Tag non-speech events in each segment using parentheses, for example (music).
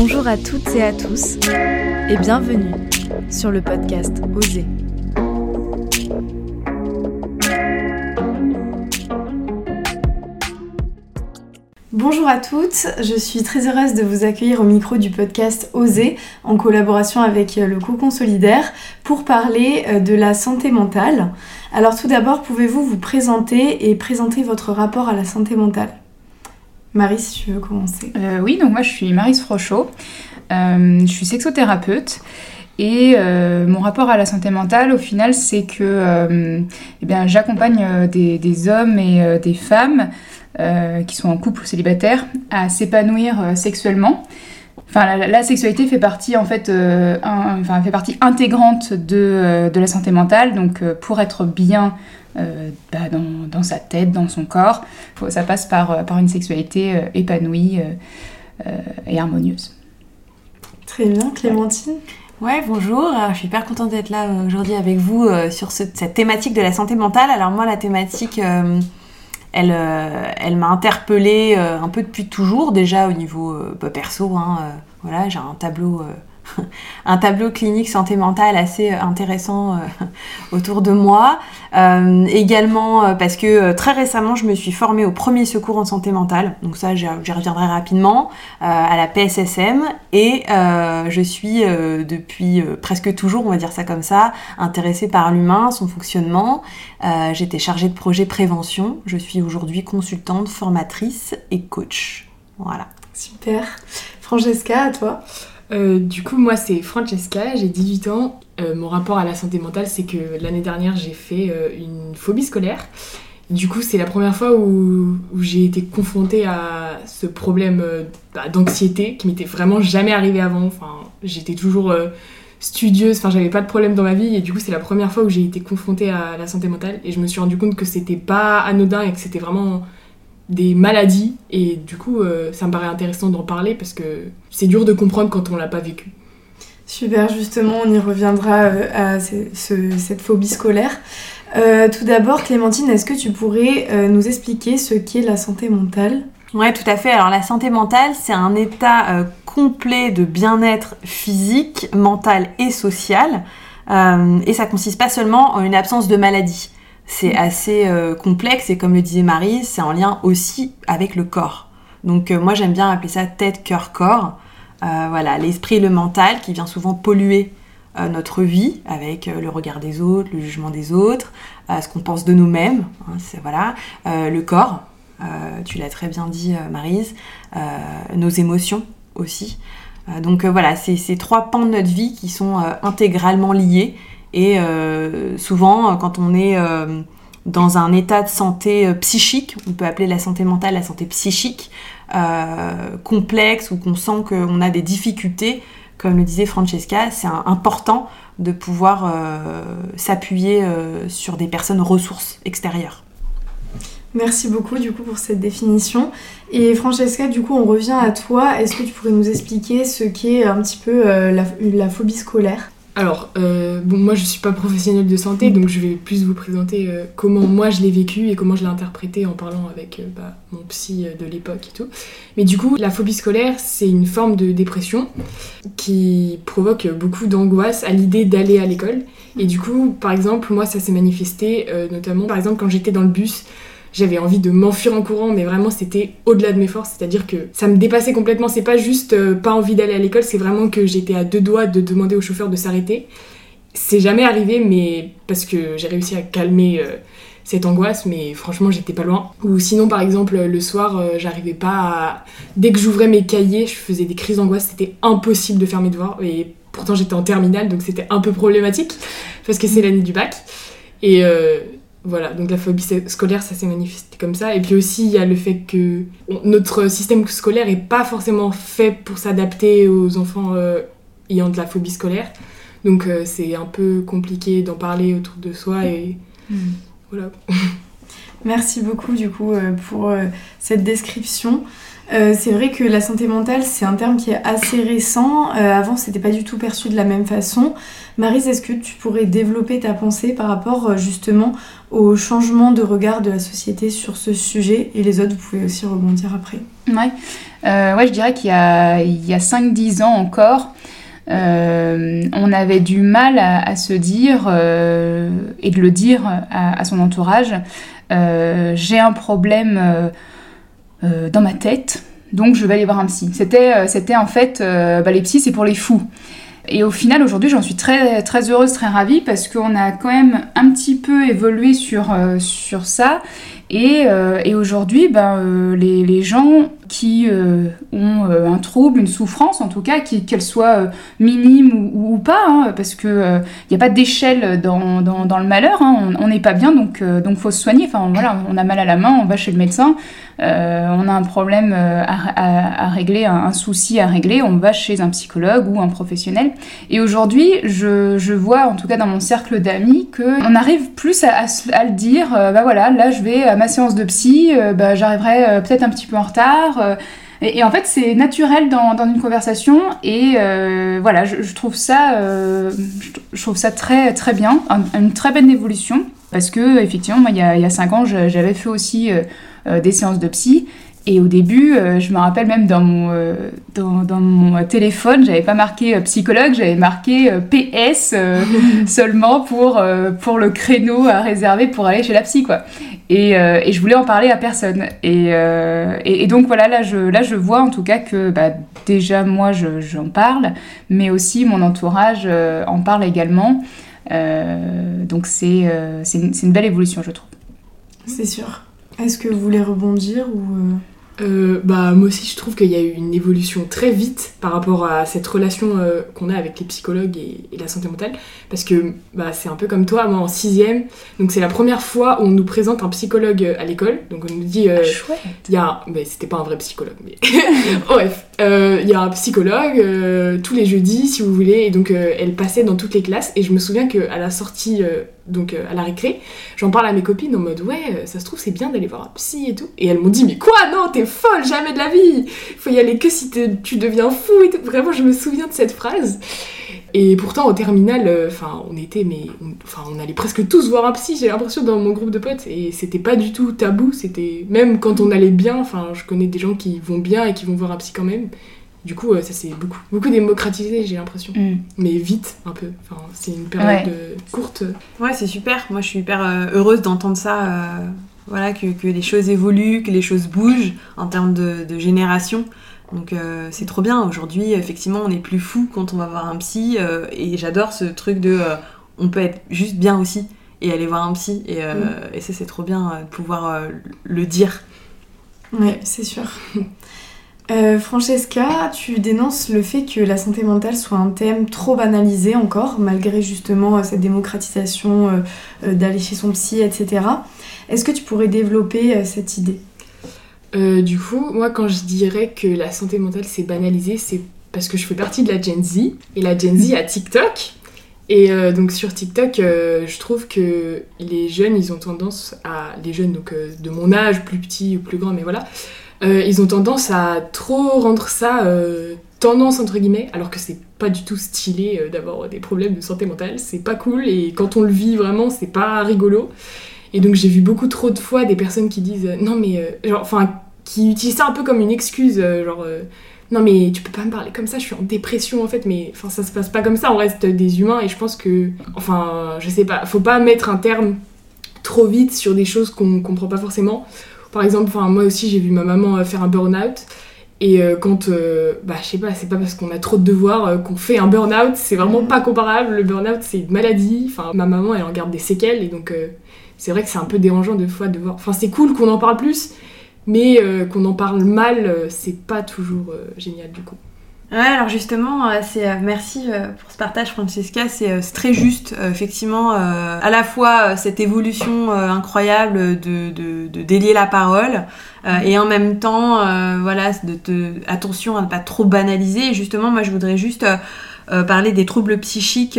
Bonjour à toutes et à tous et bienvenue sur le podcast Oser. Bonjour à toutes, je suis très heureuse de vous accueillir au micro du podcast Oser en collaboration avec le Cocon Solidaire pour parler euh, de la santé mentale. Alors tout d'abord, pouvez-vous vous présenter et présenter votre rapport à la santé mentale? Marie, si tu veux commencer? Euh, oui, donc moi je suis Marise Frochot, euh, je suis sexothérapeute et euh, mon rapport à la santé mentale au final c'est que eh bien, j'accompagne des, hommes et des femmes qui sont en couple ou célibataires à s'épanouir sexuellement. Enfin, la, sexualité fait partie en fait, enfin, fait partie intégrante de, de, la santé mentale. Donc, pour être bien bah, dans, sa tête, dans son corps. Ça passe par, euh, par une sexualité euh, épanouie et harmonieuse. Très bien, Clémentine. Ouais, bonjour. je suis hyper contente d'être là aujourd'hui avec vous sur cette thématique de la santé mentale. Alors moi, la thématique, elle, elle m'a interpellée un peu depuis toujours, déjà au niveau bah, perso. Hein, voilà, j'ai un tableau (laughs) un tableau clinique santé mentale assez euh, intéressant euh, (laughs) autour de moi. Euh, également parce que très récemment, je me suis formée au premier secours en santé mentale. Donc ça, j'y reviendrai rapidement, à la PSSM. Et je suis depuis presque toujours, on va dire ça comme ça, intéressée par l'humain, son fonctionnement. J'étais chargée de projet prévention. Je suis aujourd'hui consultante, formatrice et coach. Voilà. Super. Francesca, à toi euh, du coup, moi, c'est Francesca, j'ai 18 ans. Euh, mon rapport à la santé mentale, c'est que l'année dernière, j'ai fait euh, une phobie scolaire. Du coup, c'est la première fois où, j'ai été confrontée à ce problème bah, d'anxiété qui m'était vraiment jamais arrivé avant. Enfin, j'étais toujours studieuse, enfin, j'avais pas de problème dans ma vie. Et du coup, c'est la première fois où j'ai été confrontée à la santé mentale. Et je me suis rendu compte que c'était pas anodin et que c'était vraiment des maladies et du coup euh, ça me paraît intéressant d'en parler parce que c'est dur de comprendre quand on l'a pas vécu. Super, justement on y reviendra euh, à cette phobie scolaire. Euh, tout d'abord Clémentine, est-ce que tu pourrais nous expliquer ce qu'est la santé mentale? Ouais, tout à fait. Alors la santé mentale, c'est un état complet de bien-être physique, mental et social. et ça consiste pas seulement en une absence de maladie c'est assez euh, complexe et comme le disait Marie, c'est en lien aussi avec le corps. Donc euh, moi j'aime bien appeler ça tête, cœur, corps. Euh, voilà, l'esprit et le mental qui vient souvent polluer notre vie avec le regard des autres, le jugement des autres, ce qu'on pense de nous-mêmes. Hein, c'est voilà, le corps. tu l'as très bien dit, Marise. nos émotions aussi. donc voilà, c'est ces trois pans de notre vie qui sont intégralement liés et euh, souvent, quand on est euh, dans un état de santé euh, psychique, on peut appeler la santé mentale la santé psychique, complexe ou qu'on sent qu'on a des difficultés, comme le disait Francesca, c'est important de pouvoir s'appuyer sur des personnes ressources extérieures. Merci beaucoup du coup pour cette définition. Et Francesca, du coup on revient à toi. Est-ce que tu pourrais nous expliquer ce qu'est un petit peu la phobie scolaire? Alors, euh, moi je suis pas professionnelle de santé, donc je vais plus vous présenter euh, comment moi je l'ai vécu et comment je l'ai interprété en parlant avec euh, bah, mon psy de l'époque et tout. Mais du coup, la phobie scolaire, c'est une forme de dépression qui provoque beaucoup d'angoisse à l'idée d'aller à l'école. Et du coup, par exemple, moi ça s'est manifesté notamment, par exemple, quand j'étais dans le bus j'avais envie de m'enfuir en courant, mais vraiment c'était au-delà de mes forces, c'est-à-dire que ça me dépassait complètement. C'est pas juste euh, pas envie d'aller à l'école, c'est vraiment que j'étais à deux doigts de demander au chauffeur de s'arrêter. C'est jamais arrivé, mais parce que j'ai réussi à calmer euh, cette angoisse, mais franchement j'étais pas loin. Ou sinon par exemple le soir, euh, j'arrivais pas à... Dès que j'ouvrais mes cahiers, je faisais des crises d'angoisse, c'était impossible de faire mes devoirs, et pourtant j'étais en terminale, donc c'était un peu problématique, parce que c'est l'année du bac. Et voilà, donc la phobie scolaire, ça s'est manifesté comme ça. Et puis aussi, il y a le fait que notre système scolaire est pas forcément fait pour s'adapter aux enfants euh, ayant de la phobie scolaire. Donc euh, c'est un peu compliqué d'en parler autour de soi et hmm. voilà. (laughs) Merci beaucoup du coup pour cette description. C'est vrai que la santé mentale, c'est un terme qui est assez récent. avant, c'était pas du tout perçu de la même façon. Marise, est-ce que tu pourrais développer ta pensée par rapport justement au changement de regard de la société sur ce sujet? Et les autres, vous pouvez aussi rebondir après. Ouais, ouais je dirais qu'il y a, il a 5-10 ans encore, euh, on avait du mal à, se dire euh, et de le dire à, son entourage. Euh, j'ai un problème dans ma tête, donc je vais aller voir un psy. C'était, c'était en fait, bah, les psys c'est pour les fous. Et au final, aujourd'hui, j'en suis très, très heureuse, très ravie parce qu'on a quand même un petit peu évolué sur ça. Et, et aujourd'hui, ben, les, les, gens qui euh, ont euh, un trouble, une souffrance en tout cas, qu'elle soit euh, minime ou, pas, hein, parce qu'il n'y a pas d'échelle dans, dans, le malheur, hein, on n'est pas bien, donc il faut se soigner. Enfin voilà, on a mal à la main, on va chez le médecin, on a un problème à, régler, un, souci à régler, on va chez un psychologue ou un professionnel. Et aujourd'hui, je, je, vois, en tout cas dans mon cercle d'amis, qu'on arrive plus à, à, le dire, bah voilà, là je vais ma séance de psy, bah, j'arriverai peut-être un petit peu en retard, euh, et, en fait, c'est naturel dans, une conversation. Et euh, voilà, je, trouve ça, euh, je, trouve ça très, très bien, une très belle évolution. Parce que, effectivement, il y a, il 5 ans, j'avais fait aussi des séances de psy. Et au début, je me rappelle même dans mon, dans, dans, mon téléphone, j'avais pas marqué psychologue, j'avais marqué PS (laughs) seulement pour, pour le créneau à réserver pour aller chez la psy, quoi. Euh, et, je voulais en parler à personne. Euh, et, et, donc voilà, là je, là je vois en tout cas que bah, déjà moi j'en parle, mais aussi mon entourage euh, en parle également. donc c'est une, une, belle évolution, je trouve. C'est sûr. Est-ce que vous voulez rebondir ou euh, bah, moi aussi, je trouve qu'il y a eu une évolution très vite par rapport à cette relation euh, qu'on a avec les psychologues et, la santé mentale. Parce que bah, c'est un peu comme toi, moi en sixième. Donc, c'est la première fois où on nous présente un psychologue euh, à l'école. Donc, on nous dit. Euh, ah, Il y a. Mais c'était pas un vrai psychologue, mais. (laughs) Bref, il y a un psychologue tous les jeudis, si vous voulez. Et donc, elle passait dans toutes les classes. Et je me souviens qu'à la sortie donc euh, à la récré, j'en parle à mes copines en mode ouais, euh, ça se trouve c'est bien d'aller voir un psy et tout. Et elles m'ont dit mais quoi non, t'es folle, jamais de la vie. Faut y aller que si tu deviens fou et tout. Vraiment, je me souviens de cette phrase. Et pourtant au terminal, euh, enfin on était mais enfin on, allait presque tous voir un psy. J'ai l'impression dans mon groupe de potes et c'était pas du tout tabou. C'était même quand on allait bien. Enfin je connais des gens qui vont bien et qui vont voir un psy quand même. Du coup, euh, ça s'est beaucoup, beaucoup démocratisé, j'ai l'impression. Mm. Mais vite, un peu. Enfin, c'est une période courte. Ouais, c'est super. Moi, je suis hyper euh, heureuse d'entendre ça. Euh, voilà, que, que, les choses évoluent, que les choses bougent en termes de, de génération. Donc c'est trop bien. Aujourd'hui, effectivement, on est plus fou quand on va voir un psy. et j'adore ce truc de on peut être juste bien aussi et aller voir un psy. Et, mm. et ça, c'est trop bien de pouvoir le dire. Ouais, c'est sûr. (laughs) Euh, Francesca, tu dénonces le fait que la santé mentale soit un thème trop banalisé encore, malgré justement euh, cette démocratisation euh, d'aller chez son psy, etc. Est-ce que tu pourrais développer cette idée? Du coup, moi quand je dirais que la santé mentale c'est banalisé, c'est parce que je fais partie de la Gen Z, et la Gen Z a TikTok. Et donc sur TikTok, je trouve que les jeunes, ils ont tendance à... Les jeunes, de mon âge, plus petits ou plus grands, mais voilà, euh, ils ont tendance à trop rendre ça euh, tendance entre guillemets, alors que c'est pas du tout stylé euh, d'avoir des problèmes de santé mentale, c'est pas cool et quand on le vit vraiment, c'est pas rigolo. Et donc j'ai vu beaucoup trop de fois des personnes qui disent non mais genre enfin qui utilisent ça un peu comme une excuse genre non mais tu peux pas me parler comme ça, je suis en dépression en fait, mais enfin ça se passe pas comme ça, on reste des humains et je pense que enfin je sais pas, faut pas mettre un terme trop vite sur des choses qu'on comprend pas forcément. Par exemple, moi aussi, j'ai vu ma maman euh, faire un burn-out. Et euh, quand, euh, bah, je sais pas, c'est pas parce qu'on a trop de devoirs qu'on fait un burn-out, c'est vraiment pas comparable. Le burn-out, c'est une maladie. Enfin, ma maman, elle en garde des séquelles, et donc c'est vrai que c'est un peu dérangeant de fois de voir. Enfin, c'est cool qu'on en parle plus, mais qu'on en parle mal, c'est pas toujours génial du coup. Ouais, alors justement, euh, c'est euh, merci euh, pour ce partage, Francesca. C'est très juste, effectivement, à la fois cette évolution incroyable de, de, de, délier la parole et en même temps, voilà, de te, attention à ne pas trop banaliser. Et justement, moi, je voudrais juste parler des troubles psychiques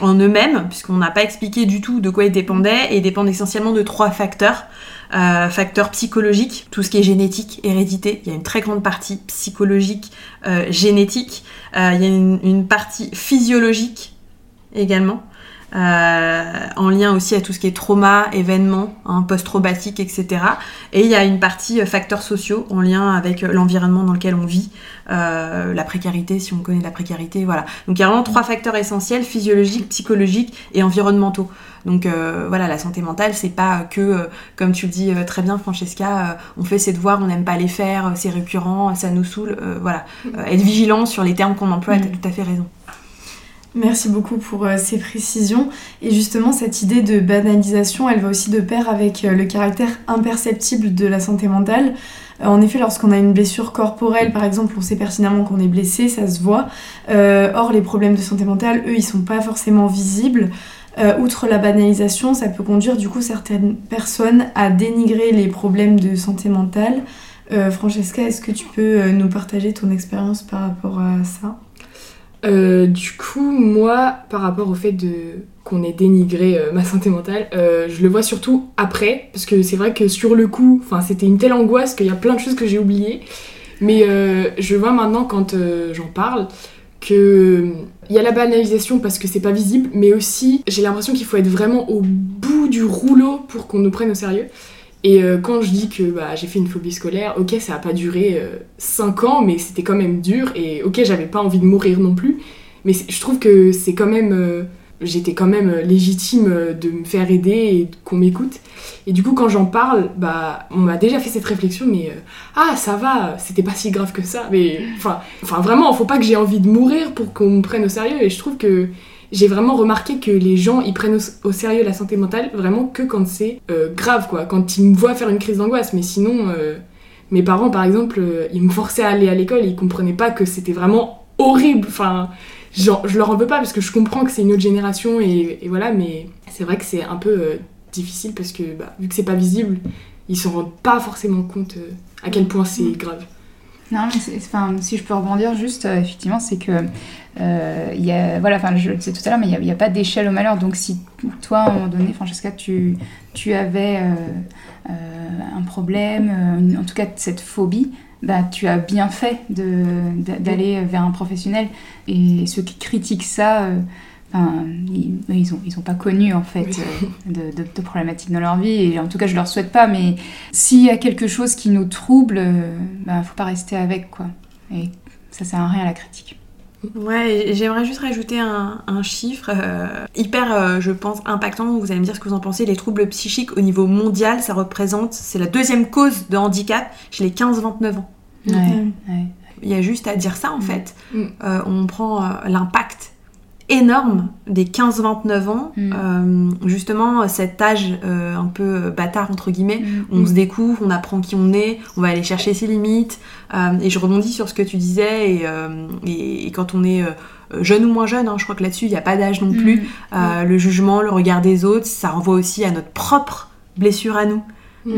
en eux-mêmes, puisqu'on n'a pas expliqué du tout de quoi ils dépendaient, et ils dépendent essentiellement de trois facteurs. facteurs psychologiques, tout ce qui est génétique, hérédité, il y a une très grande partie psychologique, génétique, il y a une partie physiologique également. Euh, en lien aussi à tout ce qui est trauma, événements, hein, post-traumatique, etc. Et il y a une partie euh, facteurs sociaux en lien avec euh, l'environnement dans lequel on vit, la précarité, si on connaît la précarité, voilà. Donc il y a vraiment trois facteurs essentiels, physiologiques, psychologiques et environnementaux. Donc voilà, la santé mentale, c'est pas que, comme tu le dis très bien, Francesca, on fait ses devoirs, on n'aime pas les faire, c'est récurrent, ça nous saoule. voilà, être vigilant sur les termes qu'on emploie, tu as tout à fait raison. Merci beaucoup pour euh, ces précisions. Et justement, cette idée de banalisation, elle va aussi de pair avec euh, le caractère imperceptible de la santé mentale. Euh, en effet, lorsqu'on a une blessure corporelle, par exemple, on sait pertinemment qu'on est blessé, ça se voit. or, les problèmes de santé mentale, eux, ils sont pas forcément visibles. outre la banalisation, ça peut conduire du coup certaines personnes à dénigrer les problèmes de santé mentale. Francesca, est-ce que tu peux nous partager ton expérience par rapport à ça? Euh, du coup, moi, par rapport au fait de qu'on ait dénigré euh, ma santé mentale, euh, je le vois surtout après, parce que c'est vrai que sur le coup, c'était une telle angoisse qu'il y a plein de choses que j'ai oubliées. Mais je vois maintenant quand j'en parle que il y a la banalisation parce que c'est pas visible, mais aussi j'ai l'impression qu'il faut être vraiment au bout du rouleau pour qu'on nous prenne au sérieux. Et euh, quand je dis que bah, j'ai fait une phobie scolaire, ok, ça n'a pas duré 5 euh, ans, mais c'était quand même dur. Et ok, j'avais pas envie de mourir non plus. Mais je trouve que c'est quand même. Euh, j'étais quand même légitime de me faire aider et qu'on m'écoute. Et du coup, quand j'en parle, bah, on m'a déjà fait cette réflexion, mais ah, ça va, c'était pas si grave que ça. Mais enfin, vraiment, faut pas que j'ai envie de mourir pour qu'on me prenne au sérieux. Et je trouve que j'ai vraiment remarqué que les gens ils prennent au, sérieux la santé mentale vraiment que quand c'est euh, grave quoi, quand ils me voient faire une crise d'angoisse. Mais sinon, euh, mes parents par exemple, euh, ils me forçaient à aller à l'école et ils comprenaient pas que c'était vraiment horrible. Enfin, genre, je leur en veux pas parce que je comprends que c'est une autre génération et, voilà, mais c'est vrai que c'est un peu difficile parce que bah, vu que c'est pas visible, ils se rendent pas forcément compte à quel point c'est mm. grave. Non, mais enfin, si je peux rebondir juste, effectivement, c'est que euh, y a, voilà, enfin, je le disais tout à l'heure, mais il n'y a, pas d'échelle au malheur. Donc, si toi, à un moment donné, Francesca, tu, tu avais euh, euh, un problème, en tout cas cette phobie, bah, tu as bien fait d'aller vers un professionnel. Et ceux qui critiquent ça, enfin, ils n'ont ils ont pas connu en fait de, de, problématiques dans leur vie. Et en tout cas, je leur souhaite pas. Mais s'il y a quelque chose qui nous trouble, il bah, faut pas rester avec. quoi. Et ça sert à rien la critique. Ouais, j'aimerais juste rajouter un, chiffre euh, hyper, euh, je pense, impactant. Vous allez me dire ce que vous en pensez. Les troubles psychiques au niveau mondial, ça représente, c'est la deuxième cause de handicap chez les 15-29 ans. Il y a juste à dire ça en mm. fait. Mm. Euh, on prend l'impact énorme des 15-29 ans, mm. euh, justement cet âge euh, un peu bâtard entre guillemets, mm. on se découvre, on apprend qui on est, on va aller chercher ses limites, euh, et je rebondis sur ce que tu disais, et, et, quand on est jeune ou moins jeune, hein, je crois que là-dessus il n'y a pas d'âge non mm. plus, le jugement, le regard des autres, ça renvoie aussi à notre propre blessure à nous.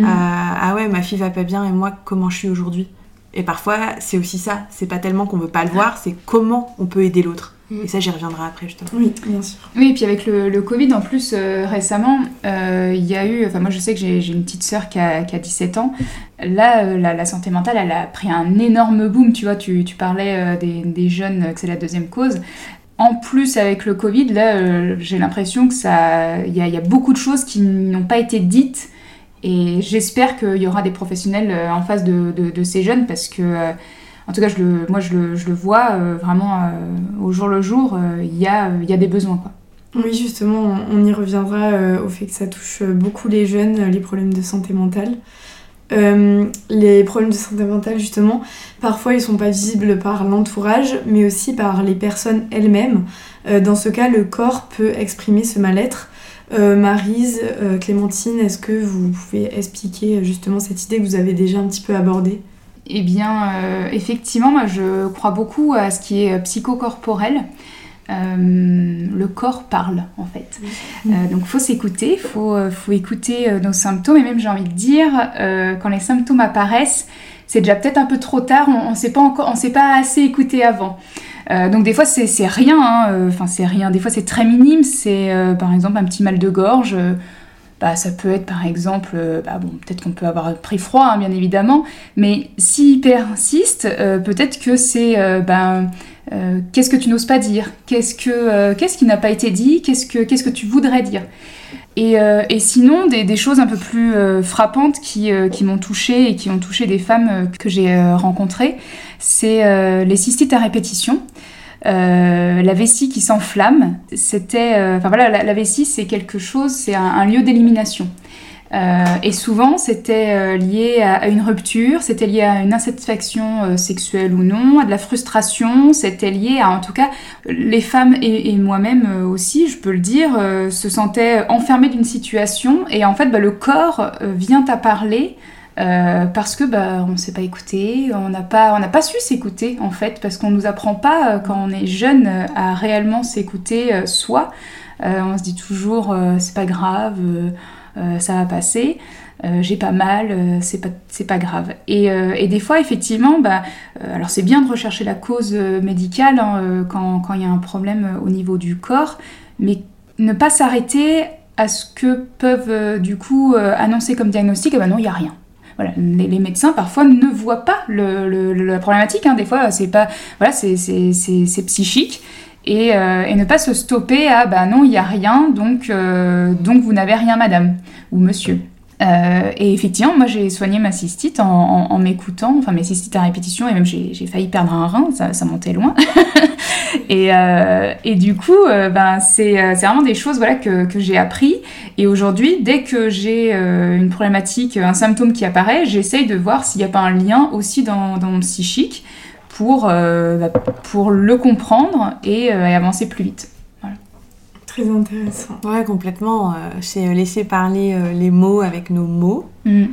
ah ouais, ma fille va pas bien, et moi comment je suis aujourd'hui? Et parfois, c'est aussi ça. C'est pas tellement qu'on veut pas le voir, c'est comment on peut aider l'autre. Et ça, j'y reviendrai après, justement. Oui, bien sûr. Oui, et puis avec le, Covid, en plus, euh, récemment, euh, il y a eu. Enfin, moi, je sais que j'ai une petite sœur qui a, 17 ans. Là, euh, la, santé mentale, elle a pris un énorme boom. Tu vois, tu, tu parlais des, des, jeunes, que c'est la deuxième cause. En plus, avec le Covid, là, j'ai l'impression que ça. Il y, y, a beaucoup de choses qui n'ont pas été dites. Et j'espère qu'il y aura des professionnels en face de, de, de ces jeunes parce que en tout cas, moi, je le, vois euh, vraiment euh, au jour le jour, euh, il y, a, y a des besoins. Quoi. Oui, justement, on, y reviendra au fait que ça touche beaucoup les jeunes, les problèmes de santé mentale. les problèmes de santé mentale, justement, parfois ils sont pas visibles par l'entourage, mais aussi par les personnes elles-mêmes. dans ce cas, le corps peut exprimer ce mal-être. Marise, Clémentine, est-ce que vous pouvez expliquer justement cette idée que vous avez déjà un petit peu abordée? Eh bien, euh, effectivement, moi, je crois beaucoup à ce qui est euh, psychocorporel. Euh, le corps parle en fait. donc faut s'écouter, faut, faut écouter nos symptômes et même j'ai envie de dire quand les symptômes apparaissent, c'est déjà peut-être un peu trop tard, on ne s'est pas encore, on s'est pas assez écouté avant. donc des fois c'est rien, hein, enfin c'est rien, des fois c'est très minime, c'est par exemple un petit mal de gorge. Bah, ça peut être par exemple, bah, bon, peut-être qu'on peut avoir pris froid, hein, bien évidemment, mais s'il persiste, peut-être que c'est ben, qu'est-ce que tu n'oses pas dire, qu'est-ce, que, qu'est-ce qui n'a pas été dit, qu'est-ce que, tu voudrais dire? Euh, et, sinon, des, choses un peu plus euh, frappantes qui, euh, qui m'ont touchée et qui ont touché des femmes que j'ai rencontrées, c'est les cystites à répétition. La vessie qui s'enflamme, c'était, enfin voilà, la, vessie c'est quelque chose, c'est un lieu d'élimination. Euh, et souvent, c'était euh, lié à, une rupture, c'était lié à une insatisfaction euh, sexuelle ou non, à de la frustration, c'était lié à, en tout cas, les femmes et, moi-même aussi, je peux le dire, se sentaient enfermées d'une situation et en fait, bah, le corps vient à parler. Parce que bah, on ne s'est pas écouté, on n'a pas, pas su s'écouter en fait, parce qu'on ne nous apprend pas quand on est jeune à réellement s'écouter soi. on se dit toujours c'est pas grave, euh, ça va passer. Euh, j'ai pas mal, euh, c'est pas, pas grave. Et, des fois, effectivement, bah, alors c'est bien de rechercher la cause médicale hein, quand il y a un problème au niveau du corps, mais ne pas s'arrêter à ce que peuvent du coup annoncer comme diagnostic, eh ben non, il n'y a rien. Voilà, les, médecins parfois ne voient pas le, la problématique. Hein. Des fois, c'est pas, voilà, c'est psychique. Euh, et, ne pas se stopper à bah non, il n'y a rien, donc, euh, donc vous n'avez rien, madame ou monsieur. Euh, et effectivement, moi j'ai soigné ma cystite en, m'écoutant, enfin mes cystites à répétition, et même j'ai failli perdre un rein, ça, montait loin. (laughs) et, et, du coup, ben, c'est vraiment des choses voilà, que, que j'ai appris. Et aujourd'hui, dès que j'ai une problématique, un symptôme qui apparaît, j'essaye de voir s'il n'y a pas un lien aussi dans, dans mon psychique pour, euh, bah, pour le comprendre et, euh, avancer plus vite. Très intéressant. Ouais, complètement. Euh, c'est laisser parler les mots avec nos mots. Mm.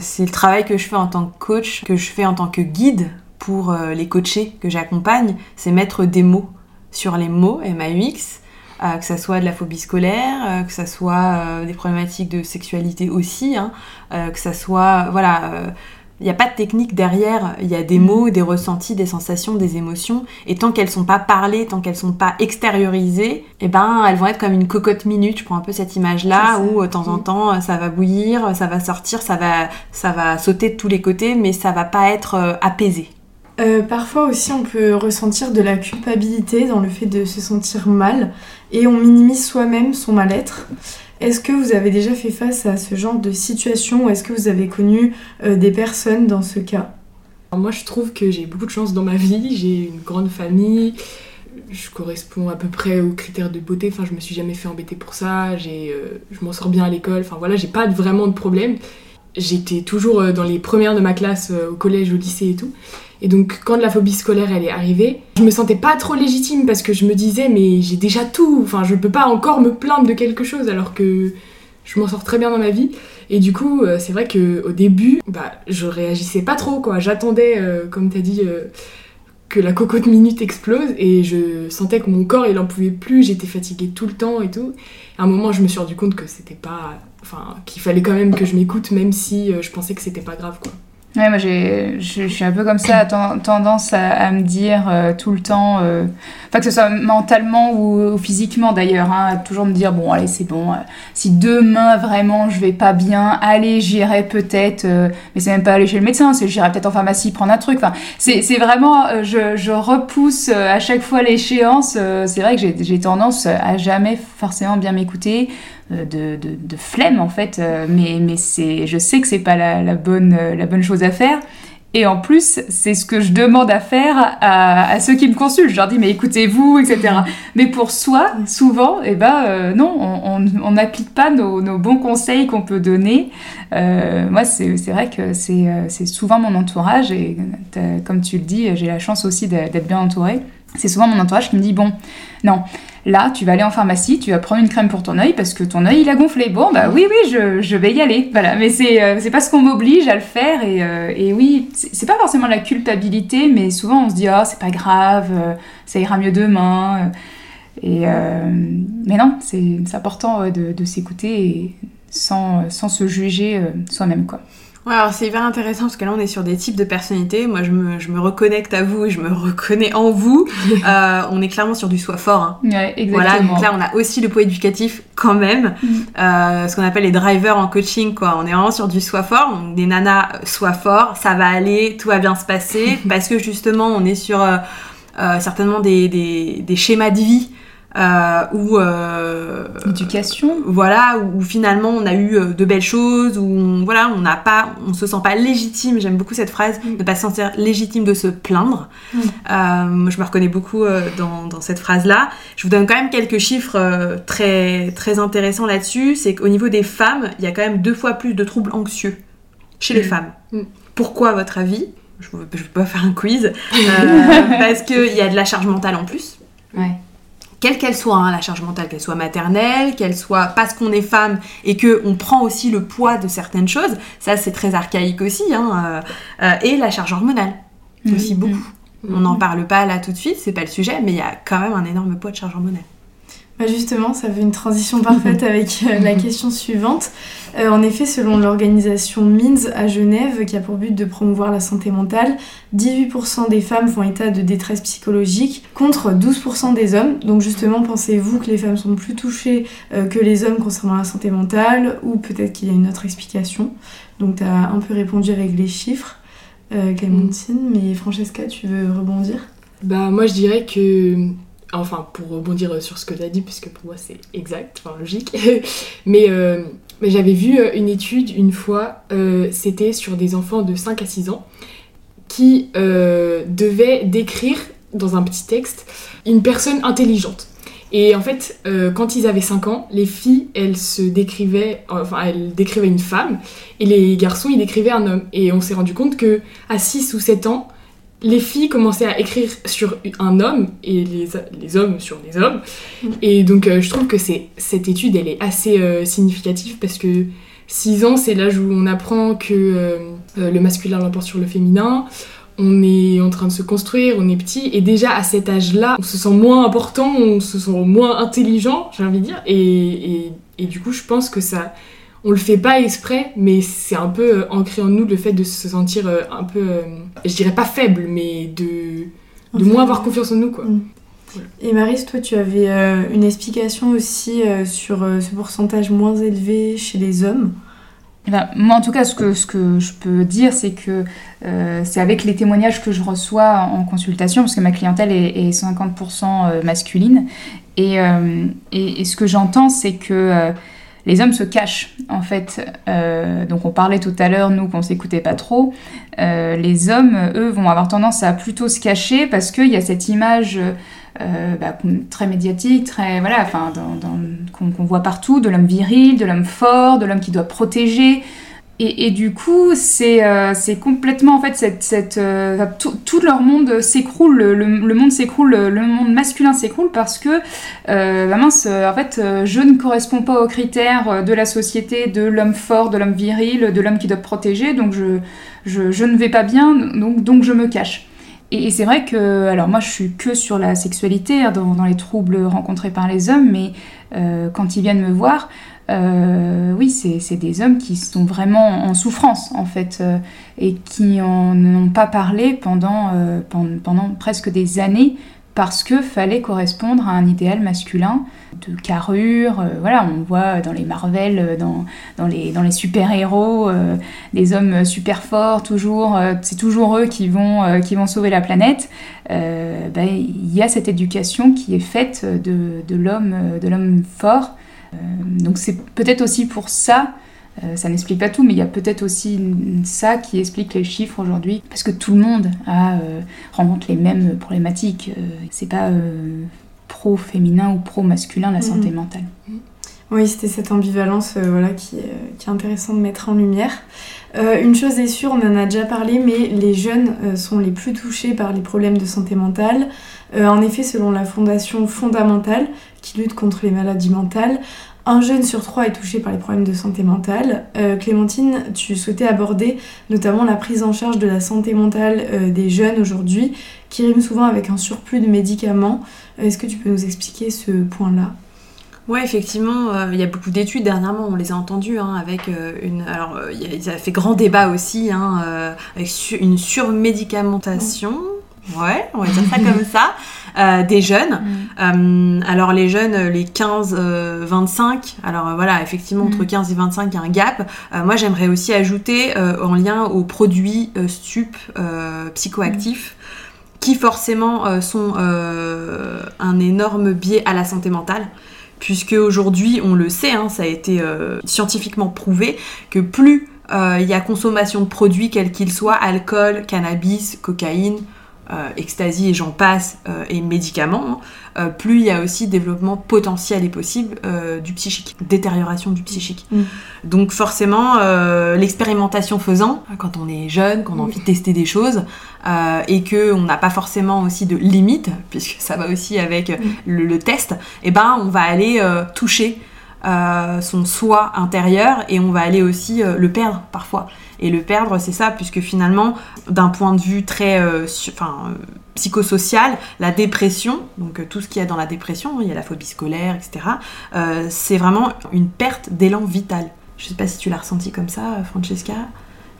c'est le travail que je fais en tant que coach, que je fais en tant que guide pour les coachés que j'accompagne, c'est mettre des mots sur les mots MAUX, que ça soit de la phobie scolaire, que ça soit des problématiques de sexualité aussi, hein, que ça soit voilà il n'y a pas de technique derrière, il y a des mm. mots, des ressentis, des sensations, des émotions, et tant qu'elles sont pas parlées, tant qu'elles sont pas extériorisées, eh ben elles vont être comme une cocotte minute. Je prends un peu cette image-là où de temps en mm. temps ça va bouillir, ça va sortir, ça va, ça va sauter de tous les côtés, mais ça va pas être euh, apaisé. Euh, parfois aussi on peut ressentir de la culpabilité dans le fait de se sentir mal et on minimise soi-même son mal-être. Est-ce que vous avez déjà fait face à ce genre de situation ou est-ce que vous avez connu euh, des personnes dans ce cas? Moi, je trouve que j'ai beaucoup de chance dans ma vie. J'ai une grande famille. Je corresponds à peu près aux critères de beauté. Enfin, je me suis jamais fait embêter pour ça. J'ai, euh, je m'en sors bien à l'école. Enfin, voilà, j'ai pas vraiment de problème. J'étais toujours euh, dans les premières de ma classe au collège, au lycée et tout. Et donc, quand la phobie scolaire elle est arrivée, je me sentais pas trop légitime parce que je me disais, mais j'ai déjà tout, enfin, je peux pas encore me plaindre de quelque chose alors que je m'en sors très bien dans ma vie. Et du coup, euh, c'est vrai qu'au début, bah, je réagissais pas trop, quoi. J'attendais, euh, comme t'as dit, euh, que la cocotte minute explose et je sentais que mon corps il en pouvait plus, j'étais fatiguée tout le temps et tout. À un moment, je me suis rendu compte que c'était pas. Enfin, qu'il fallait quand même que je m'écoute, même si je pensais que c'était pas grave, quoi. Ouais, moi je, suis un peu comme ça, tendance à, me dire euh, tout le temps, euh, enfin que ce soit mentalement ou, physiquement d'ailleurs, hein, à toujours me dire bon allez c'est bon, euh, si demain vraiment je vais pas bien, allez j'irai peut-être, mais c'est même pas aller chez le médecin, c'est j'irai peut-être en pharmacie prendre un truc, enfin c'est vraiment, je, je, repousse à chaque fois l'échéance, c'est vrai que j'ai tendance à jamais forcément bien m'écouter, euh, de, de, flemme en fait, euh, mais, mais c'est, je sais que c'est pas la, la, bonne, euh, la bonne chose à faire. Et en plus, c'est ce que je demande à faire à, ceux qui me consultent. Je leur dis, mais écoutez-vous, etc. Mais pour soi, souvent, eh ben, non, on n'applique pas nos, nos, bons conseils qu'on peut donner. Moi, c'est vrai que c'est souvent mon entourage. Et comme tu le dis, j'ai la chance aussi d'être bien entourée. C'est souvent mon entourage qui me dit, bon, non, Là, tu vas aller en pharmacie, tu vas prendre une crème pour ton œil parce que ton œil il a gonflé. Bon, bah oui, oui, je, vais y aller. Voilà, mais c'est euh, c'est parce qu'on m'oblige à le faire et, euh, et oui, c'est pas forcément la culpabilité, mais souvent on se dit oh c'est pas grave, euh, ça ira mieux demain. Et mais non, c'est important de, de s'écouter sans, sans se juger soi-même quoi. Ouais, alors c'est hyper intéressant parce que là on est sur des types de personnalités. Moi je me, je me reconnecte à vous et je me reconnais en vous. (laughs) Euh, on est clairement sur du soi fort. hein. Ouais, exactement. Voilà, donc là on a aussi le poids éducatif quand même. Mm. Euh, ce qu'on appelle les drivers en coaching, quoi. On est vraiment sur du soi fort. Donc des nanas, euh, sois fort, ça va aller, tout va bien se passer. (laughs) parce que justement on est sur euh, certainement des, des, des schémas de vie. Euh, où euh, Éducation. voilà où, où finalement on a eu euh, de belles choses où on, voilà on n'a pas on se sent pas légitime j'aime beaucoup cette phrase Mm. ne pas se sentir légitime de se plaindre Mm. Euh, moi, je me reconnais beaucoup dans, dans cette phrase là je vous donne quand même quelques chiffres très très intéressants là-dessus c'est qu'au niveau des femmes il y a quand même deux fois plus de troubles anxieux chez les Mm. femmes Mm. pourquoi à votre avis? Je ne vais pas faire un quiz (laughs) parce qu'il y a de la charge mentale en plus Ouais. Quelle qu'elle soit, hein, la charge mentale, qu'elle soit maternelle, qu'elle soit parce qu'on est femme et que on prend aussi le poids de certaines choses, ça c'est très archaïque aussi, hein, euh, euh, et la charge hormonale aussi Mm. beaucoup. On n'en parle pas là tout de suite, c'est pas le sujet, mais il y a quand même un énorme poids de charge hormonale. Bah justement, ça fait une transition parfaite (laughs) avec euh, la question suivante. Euh, en effet, selon l'organisation MINS à Genève, qui a pour but de promouvoir la santé mentale, 18% des femmes font état de détresse psychologique contre 12% des hommes. Donc justement, pensez-vous que les femmes sont plus touchées euh, que les hommes concernant la santé mentale ou peut-être qu'il y a une autre explication? Donc tu as un peu répondu avec les chiffres, euh, Clémentine, mais Francesca, tu veux rebondir? Bah moi je dirais que, enfin pour rebondir sur ce que tu as dit, puisque pour moi c'est exact, enfin logique, (laughs) mais, euh, mais j'avais vu euh, une étude une fois, euh, c'était sur des enfants de 5 à 6 ans qui euh, devaient décrire dans un petit texte une personne intelligente. Et en fait, euh, quand ils avaient 5 ans, les filles, elles se décrivaient, enfin, elles décrivaient une femme, et les garçons, ils décrivaient un homme. Et on s'est rendu compte que à 6 ou 7 ans, les filles commençaient à écrire sur un homme et les, les hommes sur les hommes. Mm. Et donc, euh, je trouve que cette étude, elle est assez euh, significative parce que 6 ans, c'est l'âge où on apprend que euh, euh, le masculin l'emporte sur le féminin. On est en train de se construire, on est petit, et déjà à cet âge-là, on se sent moins important, on se sent moins intelligent, j'ai envie de dire, et, et, et du coup, je pense que ça, on le fait pas exprès, mais c'est un peu euh, ancré en nous le fait de se sentir euh, un peu, euh, je dirais pas faible, mais de, de moins avoir confiance en nous, quoi. Mm. Et Maris, toi, tu avais euh, une explication aussi euh, sur euh, ce pourcentage moins élevé chez les hommes. Eh ben, moi, en tout cas, ce que, ce que je peux dire, c'est que euh, c'est avec les témoignages que je reçois en consultation, parce que ma clientèle est, est 50% masculine. Et, euh, et, et, ce que j'entends, c'est que euh, les hommes se cachent, en fait. Euh, donc, on parlait tout à l'heure, nous, qu'on s'écoutait pas trop. Euh, les hommes, eux, vont avoir tendance à plutôt se cacher parce qu'il y a cette image. Euh, bah, très médiatique, très voilà, enfin, qu'on voit partout, de l'homme viril, de l'homme fort, de l'homme qui doit protéger. Et, du coup, c'est euh, complètement en fait cette, cette euh, tout, leur monde s'écroule, le, le, monde s'écroule, le monde masculin s'écroule parce que euh, bah mince, en fait, je ne corresponds pas aux critères de la société de l'homme fort, de l'homme viril, de l'homme qui doit protéger, donc je, je, ne vais pas bien, donc, donc je me cache. Et, c'est vrai que, alors moi je suis que sur la sexualité, hein, dans, dans, les troubles rencontrés par les hommes, mais euh, quand ils viennent me voir, euh, oui, c'est des hommes qui sont vraiment en souffrance en fait, euh, et qui n'ont pas parlé pendant, euh, pendant, pendant, presque des années parce que fallait correspondre à un idéal masculin de carrure. euh, voilà, on voit dans les Marvel, dans, dans les, dans les super-héros, euh, des hommes super forts, toujours, euh, c'est toujours eux qui vont, euh, qui vont sauver la planète. Il ben, y a cette éducation qui est faite de, de l'homme fort. Euh, donc c'est peut-être aussi pour ça euh, ça n'explique pas tout, mais il y a peut-être aussi ça qui explique les chiffres aujourd'hui, parce que tout le monde a, euh, rencontre les mêmes problématiques. Euh, c'est pas pro-féminin ou pro-masculin la santé mmh. mentale. Oui, c'était cette ambivalence voilà, qui, qui, est intéressant de mettre en lumière. une chose est sûre, on en a déjà parlé, mais les jeunes sont les plus touchés par les problèmes de santé mentale. en effet, selon la Fondation Fondamentale, qui lutte contre les maladies mentales, un jeune sur trois est touché par les problèmes de santé mentale. Euh, Clémentine, tu souhaitais aborder notamment la prise en charge de la santé mentale euh, des jeunes aujourd'hui, qui rime souvent avec un surplus de médicaments. Est-ce que tu peux nous expliquer ce point-là? Ouais, effectivement, euh, il y a beaucoup d'études dernièrement, on les a entendues, hein, avec euh, une. Alors, euh, il y a- a fait grand débat aussi, hein, euh, avec su- une surmédicamentation. Ouais, on va dire ça comme ça, (laughs) des jeunes. Euh, alors les jeunes, les 15-25, alors voilà, effectivement entre Mm. 15 et 25, il y a un gap. Moi j'aimerais aussi ajouter en lien aux produits stup psychoactifs qui forcément sont un énorme biais à la santé mentale. Puisque aujourd'hui, on le sait, hein, ça a été euh, scientifiquement prouvé, que plus euh, il y a consommation de produits, quels qu'ils soient, alcool, cannabis, cocaïne, euh, ecstasy et j'en passe, euh, et médicaments, hein, euh, plus il y a aussi développement potentiel et possible euh, du psychique, détérioration du psychique. Mm. Donc forcément, l'expérimentation faisant, quand on est jeune, qu'on a envie de tester des choses, et que on n'a pas forcément aussi de limites, puisque ça va aussi avec euh, le, le test, et ben on va aller toucher euh, son soi intérieur et on va aller aussi euh, le perdre parfois. Et le perdre, c'est ça, puisque finalement, d'un point de vue très euh, psychosocial, la dépression, donc tout ce qu'il y a dans la dépression, il y a la phobie scolaire, etc., c'est vraiment une perte d'élan vital. Je sais pas si tu l'as ressenti comme ça, Francesca.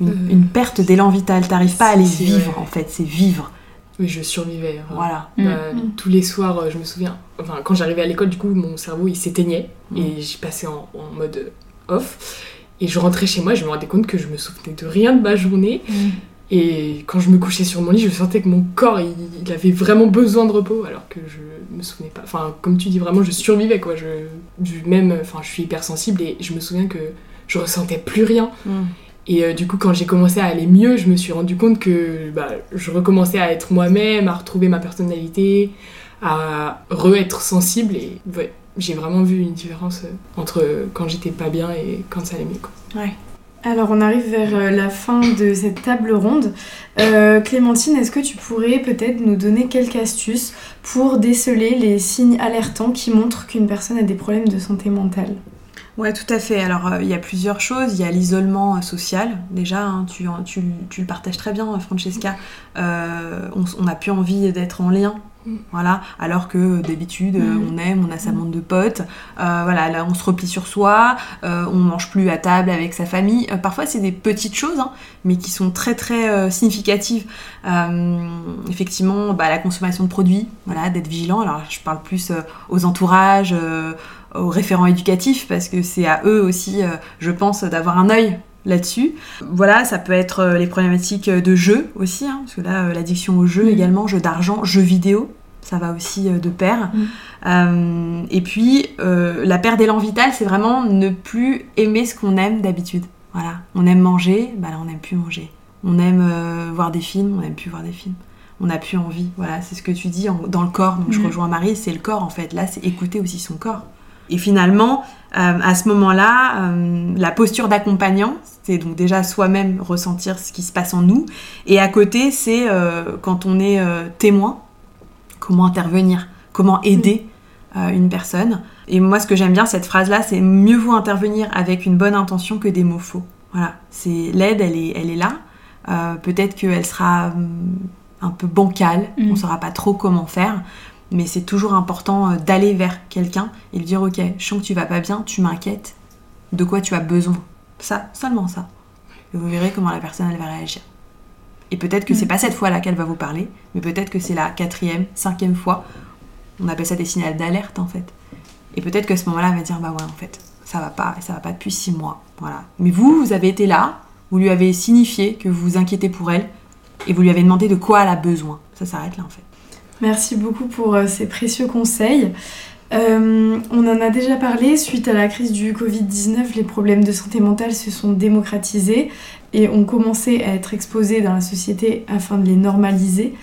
Une, une perte d'élan vital, t'arrives pas à aller si, vivre en fait, c'est vivre. Oui, je survivais. hein. Voilà. Mm. Bah, Tous les soirs, euh, je me souviens, enfin, quand j'arrivais à l'école, du coup, mon cerveau il s'éteignait Mm. et j'y passais en, en mode off. Et je rentrais chez moi, je me rendais compte que je me souvenais de rien de ma journée. Et quand je me couchais sur mon lit, je sentais que mon corps il, il avait vraiment besoin de repos alors que je me souvenais pas. Enfin, comme tu dis, vraiment, je survivais quoi. Je, je- même, enfin, je suis hypersensible et je me souviens que je ressentais plus rien. Et euh, du coup, quand j'ai commencé à aller mieux, je me suis rendu compte que bah, je recommençais à être moi-même, à retrouver ma personnalité, à re-être sensible. Et ouais, j'ai vraiment vu une différence euh, entre quand j'étais pas bien et quand ça allait mieux. quoi. Alors on arrive vers euh, la fin de cette table ronde. Clémentine, est-ce que tu pourrais peut-être nous donner quelques astuces pour déceler les signes alertants qui montrent qu'une personne a des problèmes de santé mentale? Ouais, tout à fait. Alors, euh, il y a plusieurs choses. Il y a l'isolement euh, social. Déjà, hein, tu, tu, tu le partages très bien, Francesca. Euh, on on n'a plus envie d'être en lien. Mm. Voilà, alors que d'habitude Mm. on aime, on a sa bande de potes, voilà, là on se replie sur soi, on mange plus à table avec sa famille. Parfois c'est des petites choses, hein, mais qui sont très très significatives. Effectivement, bah, la consommation de produits, voilà, d'être vigilant. Alors je parle plus aux entourages, aux référents éducatifs, parce que c'est à eux aussi, euh, je pense, d'avoir un œil là-dessus. Voilà, ça peut être euh, les problématiques de jeu aussi, hein, parce que là, euh, l'addiction au jeu Mhm. également, jeu d'argent, jeux vidéo, ça va aussi de pair. Euh, et puis, euh, la perte d'élan vital, c'est vraiment ne plus aimer ce qu'on aime d'habitude. Voilà, on aime manger, bah là on n'aime plus manger. On aime euh, voir des films, on n'aime plus voir des films. On n'a plus envie. Voilà, c'est ce que tu dis en- dans le corps. Donc je Mhm. rejoins Marie, c'est le corps en fait. Là, c'est écouter aussi son corps. Et finalement, euh, à ce moment-là, euh, la posture d'accompagnant, c'est donc déjà soi-même ressentir ce qui se passe en nous. Et à côté, c'est euh, quand on est témoin, comment intervenir, comment aider une personne. Et moi, ce que j'aime bien, cette phrase-là, c'est mieux vaut intervenir avec une bonne intention que des mots faux. Voilà, c'est l'aide, elle est, elle est là. Peut-être qu'elle sera hum, un peu bancale, Mm. on ne saura pas trop comment faire, mais c'est toujours important euh, d'aller vers quelqu'un et lui dire Ok, je sens que tu vas pas bien, tu m'inquiètes, de quoi tu as besoin? Ça, seulement ça. Et vous verrez comment la personne elle va réagir. Et peut-être que Mm. c'est pas cette fois-là qu'elle va vous parler, mais peut-être que c'est la quatrième, cinquième fois. On appelle ça des signaux d'alerte en fait. Et peut-être que ce moment-là, elle va dire bah ouais en fait, ça va pas, et ça va pas depuis six mois, voilà. Mais vous, vous avez été là, vous lui avez signifié que vous vous inquiétez pour elle, et vous lui avez demandé de quoi elle a besoin. Ça s'arrête là en fait. Merci beaucoup pour euh, ces précieux conseils. Euh, on en a déjà parlé, suite à la crise du Covid-19, les problèmes de santé mentale se sont démocratisés et ont commencé à être exposés dans la société afin de les normaliser.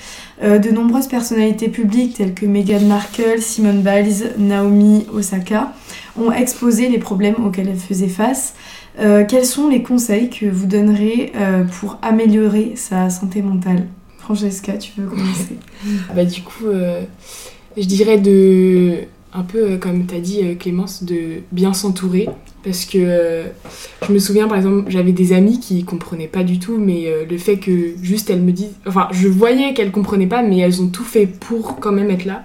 Euh, de nombreuses personnalités publiques telles que Meghan Markle, Simone Biles, Naomi Osaka ont exposé les problèmes auxquels elles faisaient face. Quels sont les conseils que vous donnerez pour améliorer sa santé mentale? Francesca, tu veux commencer (laughs) Bah, du coup, euh, je dirais de, un peu euh, comme tu as dit euh, Clémence, de bien s'entourer. Parce que je me souviens par exemple, j'avais des amies qui comprenaient pas du tout, mais le fait que juste elles me disent. Enfin, je voyais qu'elles comprenaient pas, mais elles ont tout fait pour quand même être là.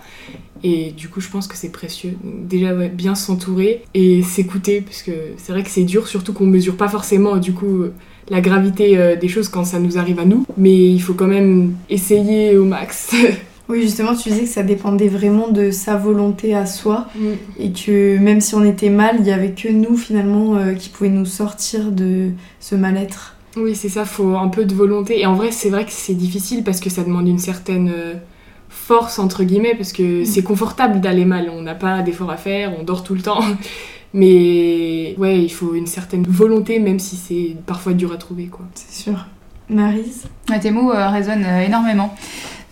Et du coup, je pense que c'est précieux. Déjà, bien s'entourer et s'écouter, parce que c'est vrai que c'est dur, surtout qu'on mesure pas forcément, du coup, la gravité euh, des choses quand ça nous arrive à nous. Mais il faut quand même essayer au max. (laughs) Oui, justement, tu disais que ça dépendait vraiment de sa volonté à soi Mm. et que même si on était mal, il n'y avait que nous finalement euh, qui pouvions nous sortir de ce mal-être. Oui, c'est ça, faut un peu de volonté. Et en vrai, c'est vrai que c'est difficile parce que ça demande une certaine euh, force, entre guillemets, parce que c'est confortable d'aller mal. On n'a pas d'efforts à faire, on dort tout le temps. (laughs) Mais ouais, il faut une certaine volonté, même si c'est parfois dur à trouver, quoi. C'est sûr. Marise Tes mots euh, résonnent euh, énormément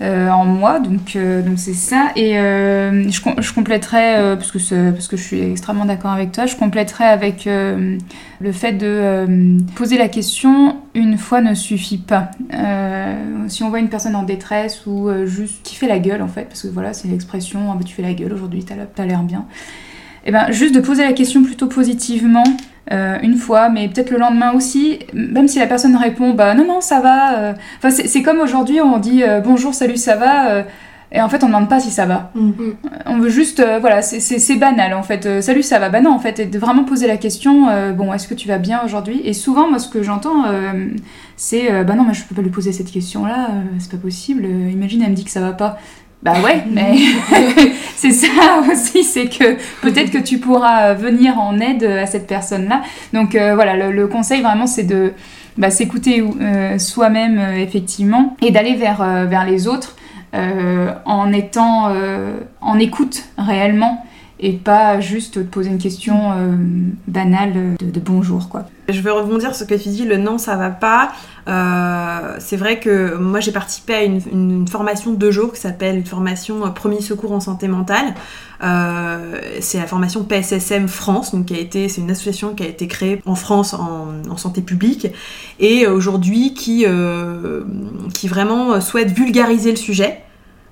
euh, en moi, donc euh, donc c'est ça. Et euh, je, com- je compléterai, euh, parce, que parce que je suis extrêmement d'accord avec toi, je compléterai avec euh, le fait de euh, poser la question une fois ne suffit pas. Euh, si on voit une personne en détresse ou euh, juste qui fait la gueule en fait, parce que voilà, c'est l'expression ah bah, tu fais la gueule aujourd'hui, t'as l'air- t'as l'air bien. Et ben juste de poser la question plutôt positivement euh, une fois, mais peut-être le lendemain aussi, même si la personne répond bah non non ça va. euh. Enfin c'est c'est comme aujourd'hui on dit euh, bonjour salut ça va. euh, et en fait, on ne demande pas si ça va. Mm. On veut juste, euh, voilà, c'est- banal en fait. Euh, salut, ça va Bah non, en fait, et de vraiment poser la question, euh, bon, est-ce que tu vas bien aujourd'hui? Et souvent, moi, ce que j'entends, euh, c'est, euh, bah non, mais je peux pas lui poser cette question-là, euh, c'est pas possible. Euh, imagine, elle me dit que ça va pas. Bah ouais, mais (laughs) c'est ça aussi, c'est que peut-être que tu pourras venir en aide à cette personne-là. Donc euh, voilà, le, conseil vraiment, c'est de bah, s'écouter euh, soi-même, euh, effectivement, et d'aller vers, vers les autres en étant en écoute réellement et pas juste te poser une question euh, banale de, bonjour quoi. Je veux rebondir sur ce que tu dis, le non, ça va pas. Euh, c'est vrai que moi j'ai participé à une, formation de deux jours qui s'appelle une formation euh, Premier secours en santé mentale. C'est la formation PSSM France, donc qui a été, c'est une association qui a été créée en France en, en santé publique et aujourd'hui qui, qui vraiment souhaite vulgariser le sujet.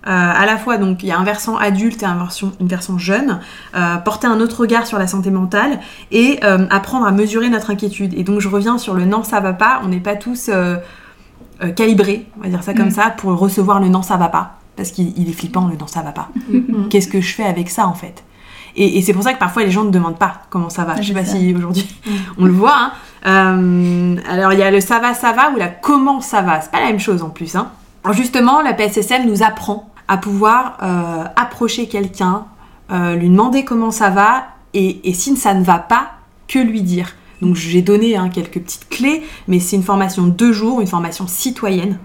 Euh, à la fois, donc il y a un versant adulte et un version, une version jeune, euh, porter un autre regard sur la santé mentale et euh, apprendre à mesurer notre inquiétude. Et donc je reviens sur le non ça va pas, on n'est pas tous euh, euh, calibrés, on va dire ça comme Mm. ça, pour recevoir le non ça va pas. Parce qu'il il est flippant le non ça va pas. (laughs) Mm. Qu'est-ce que je fais avec ça en fait? Et, et c'est pour ça que parfois les gens ne demandent pas comment ça va. Je sais pas ça. si aujourd'hui (laughs) on le voit. hein. Euh, alors il y a le ça va ça va ou la comment ça va. C'est pas la même chose en plus. Hein. Alors justement la PSSM nous apprend à pouvoir euh, approcher quelqu'un, euh, lui demander comment ça va et, et si ça ne va pas, que lui dire. Donc j'ai donné hein, quelques petites clés, mais c'est une formation de deux jours, une formation citoyenne.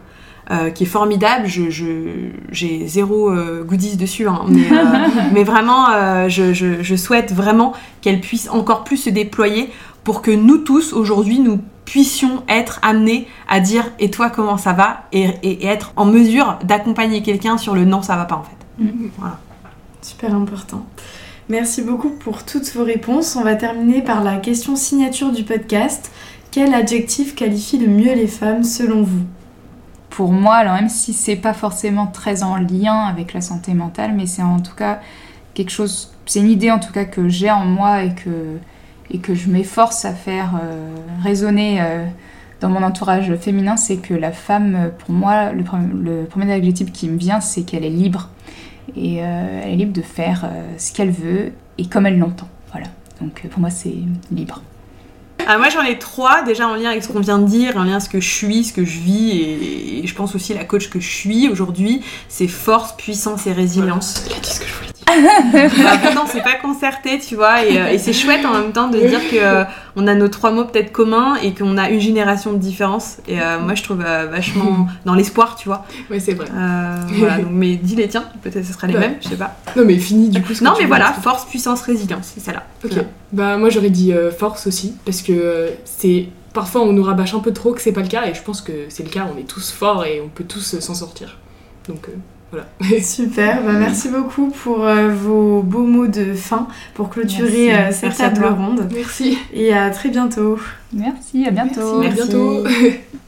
euh, qui est formidable, je, je- j'ai zéro euh, goodies dessus, hein, mais, euh, (laughs) mais vraiment, je, je- je souhaite vraiment qu'elle puisse encore plus se déployer pour que nous tous, aujourd'hui, nous puissions être amenés à dire et toi comment ça va? et, et- et être en mesure d'accompagner quelqu'un sur le non ça va pas en fait. Voilà. Super important. Merci beaucoup pour toutes vos réponses. On va terminer par la question signature du podcast. Quel adjectif qualifie le mieux les femmes selon vous? Pour moi, alors même si c'est pas forcément très en lien avec la santé mentale, mais c'est en tout cas quelque chose, c'est une idée en tout cas que j'ai en moi et que, et que je m'efforce à faire euh, résonner euh, dans mon entourage féminin, c'est que la femme, euh, pour moi, le, pre- le premier adjectif qui me vient, c'est qu'elle est libre. Et euh, elle est libre de faire euh, ce qu'elle veut et comme elle l'entend. Voilà. Donc euh, pour moi, c'est libre. Ah, moi j'en ai trois déjà en lien avec ce qu'on vient de dire, en lien avec ce que je suis, ce que je vis et, et je pense aussi la coach que je suis aujourd'hui, c'est force, puissance et résilience. Elle a dit ce que je voulais dire. Bah, pourtant c'est pas concerté tu vois et, euh, et c'est chouette en même temps de dire que euh, on a nos trois mots peut-être communs et qu'on a une génération de différence et euh, moi je trouve vachement dans l'espoir tu vois. Ouais, c'est vrai. Voilà donc mais dis les tiens peut-être ce sera les Ouais. mêmes je sais pas. Non, mais fini du coup. ce Non mais voilà force, puissance, résilience c'est celle-là. Ok. Bah, moi j'aurais dit force aussi, parce que c'est. Parfois on nous rabâche un peu trop que c'est pas le cas, et je pense que c'est le cas, on est tous forts et on peut tous s'en sortir. Donc voilà. (laughs) Super, bah, merci beaucoup pour euh, vos beaux mots de fin pour clôturer Merci. euh, cette Merci table ronde. Merci. Et à très bientôt. Merci, à bientôt. Merci, à Merci. bientôt. (laughs)